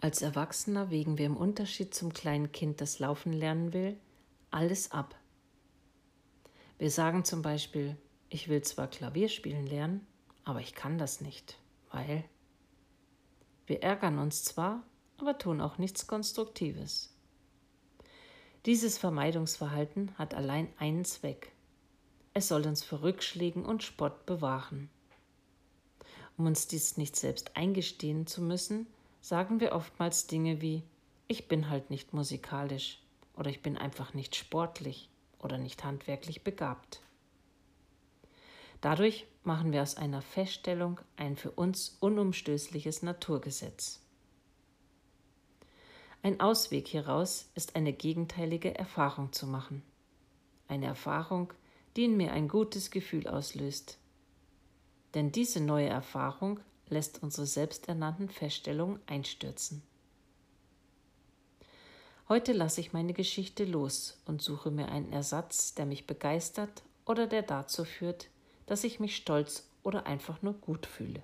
Als Erwachsener wägen wir im Unterschied zum kleinen Kind, das laufen lernen will, alles ab. Wir sagen zum Beispiel, ich will zwar Klavier spielen lernen, aber ich kann das nicht, weil wir ärgern uns zwar, aber tun auch nichts Konstruktives. Dieses Vermeidungsverhalten hat allein einen Zweck. Es soll uns vor Rückschlägen und Spott bewahren. Um uns dies nicht selbst eingestehen zu müssen, sagen wir oftmals Dinge wie ich bin halt nicht musikalisch oder ich bin einfach nicht sportlich oder nicht handwerklich begabt. Dadurch machen wir aus einer Feststellung ein für uns unumstößliches Naturgesetz. Ein Ausweg hieraus ist eine gegenteilige Erfahrung zu machen. Eine Erfahrung, die in mir ein gutes Gefühl auslöst. Denn diese neue Erfahrung lässt unsere selbsternannten Feststellungen einstürzen. Heute lasse ich meine Geschichte los und suche mir einen Ersatz, der mich begeistert oder der dazu führt, dass ich mich stolz oder einfach nur gut fühle.